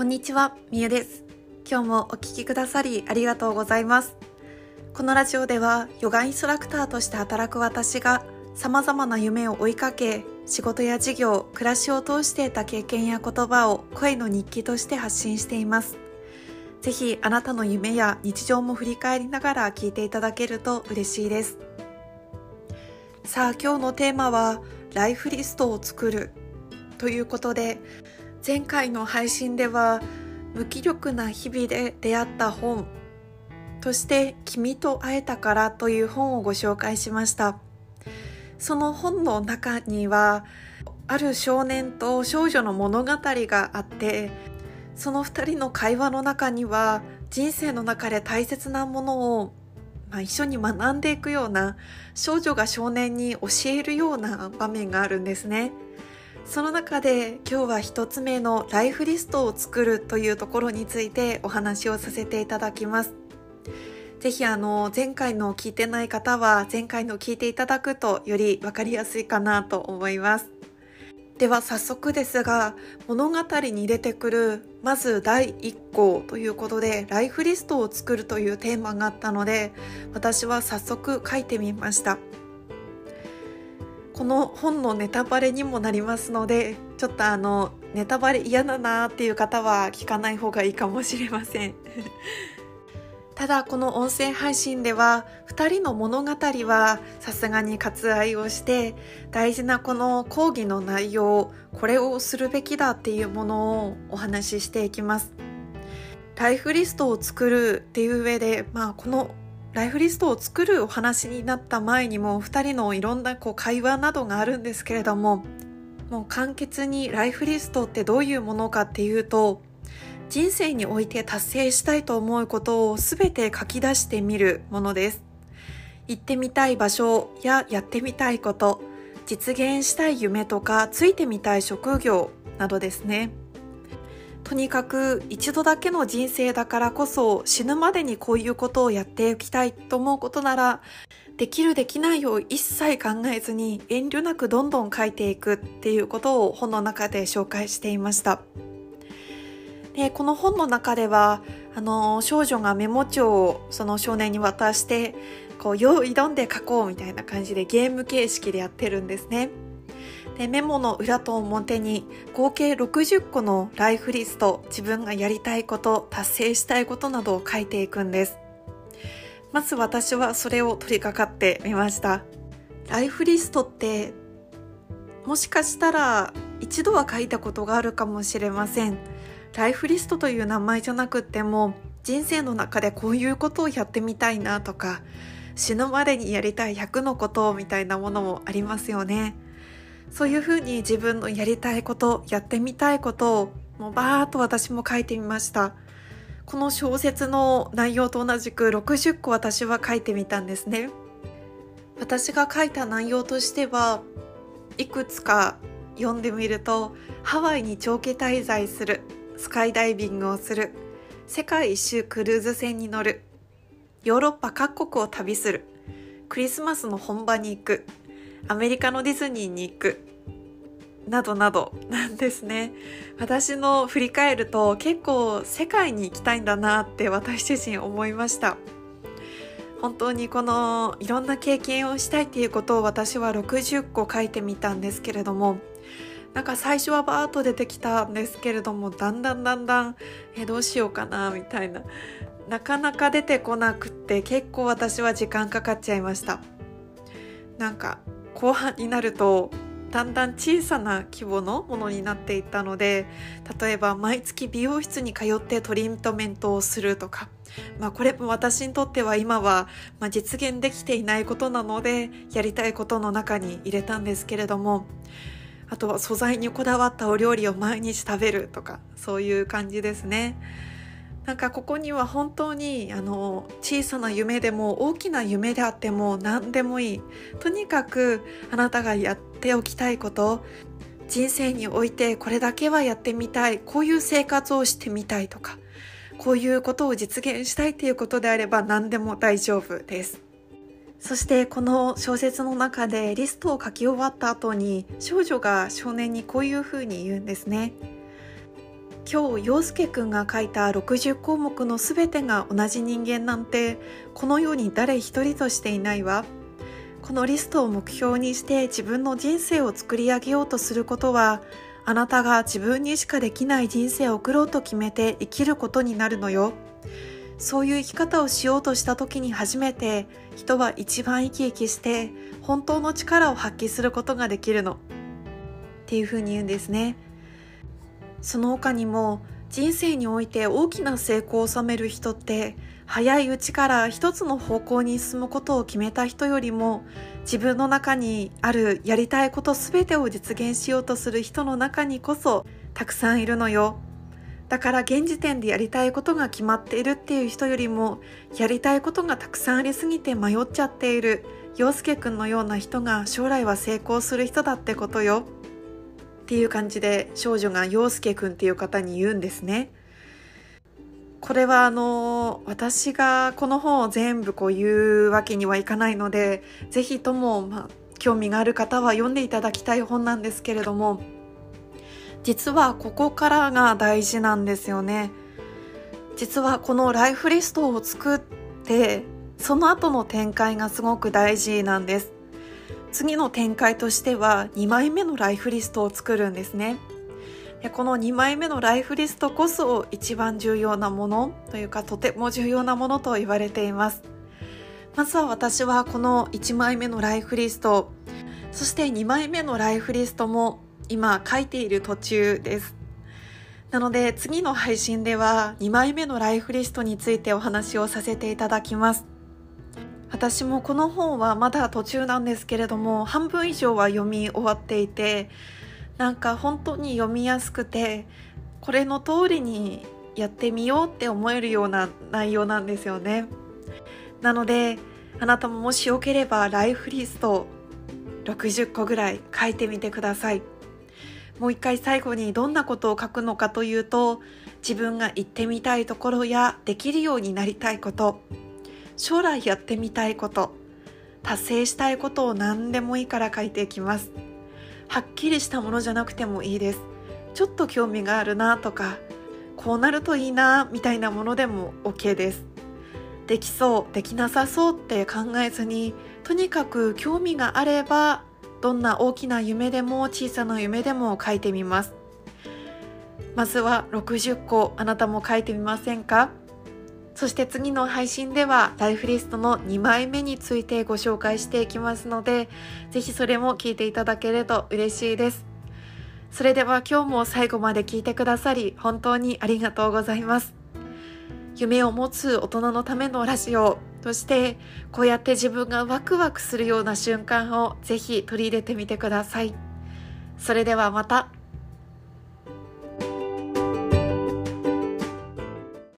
こんにちは、みゆです。今日もお聞きくださりありがとうございます。このラジオではヨガインストラクターとして働く私が様々な夢を追いかけ、仕事や事業、暮らしを通して得た経験や言葉を声の日記として発信しています。ぜひあなたの夢や日常も振り返りながら聞いていただけると嬉しいです。さあ今日のテーマはライフリストを作るということで前回の配信では無気力な日々で出会った本として「君と会えたから」という本をご紹介しましたその本の中にはある少年と少女の物語があってその2人の会話の中には人生の中で大切なものを、まあ、一緒に学んでいくような少女が少年に教えるような場面があるんですね。その中で今日は一つ目のライフリストを作るというところについてお話をさせていただきます。ぜひあの前回の聞いてない方は前回の聞いていただくとよりわかりやすいかなと思います。では早速ですが物語に出てくるまず第1項ということでライフリストを作るというテーマがあったので私は早速書いてみました。この本のネタバレにもなりますのでちょっとあのネタバレ嫌だなっていう方は聞かない方がいいかもしれません。ただこの音声配信では2人の物語はさすがに割愛をして大事なこの講義の内容これをするべきだっていうものをお話ししていきます。ライフリストを作るっていう上で、まあ、このライフリストを作るお話になった前にも2人のいろんなこう会話などがあるんですけれどももう簡潔にライフリストってどういうものかっていうと人生において達成したいと思うことを全て書き出してみるものです。行ってみたい場所ややってみたいこと実現したい夢とかついてみたい職業などですね。とにかく一度だけの人生だからこそ死ぬまでにこういうことをやっておきたいと思うことならできるできないを一切考えずに遠慮なくどんどん書いていくっていうことを本の中で紹介していました。でこの本の中ではあの少女がメモ帳をその少年に渡してこう用意どんで書こうみたいな感じでゲーム形式でやってるんですね。でメモの裏と表に合計60個のライフリスト自分がやりたいこと達成したいことなどを書いていくんです。まず私はそれを取り掛かってみました。ライフリストってもしかしたら一度は書いたことがあるかもしれません。ライフリストという名前じゃなくっても人生の中でこういうことをやってみたいなとか死ぬまでにやりたい100のことみたいなものもありますよね。そういうふうに自分のやりたいことやってみたいことをもうバーっと私も書いてみました。この小説の内容と同じく60個私は書いてみたんですね。私が書いた内容としてはいくつか読んでみるとハワイに長期滞在するスカイダイビングをする世界一周クルーズ船に乗るヨーロッパ各国を旅するクリスマスの本場に行くアメリカのディズニーに行く。などなど。なんですね。私の振り返ると結構世界に行きたいんだなって私自身思いました。本当にこのいろんな経験をしたいっていうことを私は60個書いてみたんですけれどもなんか最初はバーッと出てきたんですけれどもだんだんだんだんえどうしようかなみたいな。なかなか出てこなくって結構私は時間かかっちゃいました。なんか後半になるとだんだん小さな規模のものになっていったので例えば毎月美容室に通ってトリートメントをするとか、まあ、これも私にとっては今は、ま、実現できていないことなのでやりたいことの中に入れたんですけれどもあとは素材にこだわったお料理を毎日食べるとかそういう感じですね。なんかここには本当にあの小さな夢でも大きな夢であっても何でもいい。とにかくあなたがやっておきたいこと人生においてこれだけはやってみたい。こういう生活をしてみたいとかこういうことを実現したいということであれば何でも大丈夫です。そしてこの小説の中でリストを書き終わった後に少女が少年にこういうふうに言うんですね。今日陽介くんが書いた60項目の全てが同じ人間なんてこの世に誰一人としていないわ。このリストを目標にして自分の人生を作り上げようとすることはあなたが自分にしかできない人生を送ろうと決めて生きることになるのよ。そういう生き方をしようとした時に初めて人は一番生き生きして本当の力を発揮することができるの。っていうふうに言うんですね。その他にも人生において大きな成功を収める人って早いうちから一つの方向に進むことを決めた人よりも自分の中にあるやりたいこと全てを実現しようとする人の中にこそたくさんいるのよ。だから現時点でやりたいことが決まっているっていう人よりもやりたいことがたくさんありすぎて迷っちゃっている陽介くんのような人が将来は成功する人だってことよ。っていう感じで少女が陽介くんっていう方に言うんですね。これはあの私がこの本を全部こう言うわけにはいかないので是非とも、まあ、興味がある方は読んでいただきたい本なんですけれども実はここからが大事なんですよね。実はこのライフリストを作ってその後の展開がすごく大事なんです。次の展開としては2枚目のライフリストを作るんですね。でこの2枚目のライフリストこそ一番重要なものというかとても重要なものと言われています。まずは私はこの1枚目のライフリスト。そして2枚目のライフリストも今書いている途中です。なので次の配信では2枚目のライフリストについてお話をさせていただきます。私もこの本はまだ途中なんですけれども半分以上は読み終わっていてなんか本当に読みやすくてこれの通りにやってみようって思えるような内容なんですよね。なのであなたももしよければライフリスト60個ぐらい書いてみてください。もう一回最後にどんなことを書くのかというと自分が行ってみたいところやできるようになりたいこと。将来やってみたいこと達成したいことを何でもいいから書いていきます。はっきりしたものじゃなくてもいいです。ちょっと興味があるなとかこうなるといいなみたいなものでも OK です。できそうできなさそうって考えずにとにかく興味があればどんな大きな夢でも小さな夢でも書いてみます。まずは60個あなたも書いてみませんか？そして次の配信ではライフリストの2枚目についてご紹介していきますのでぜひそれも聞いていただけると嬉しいですそれでは今日も最後まで聞いてくださり本当にありがとうございます夢を持つ大人のためのラジオとしてこうやって自分がワクワクするような瞬間をぜひ取り入れてみてください。それではまた。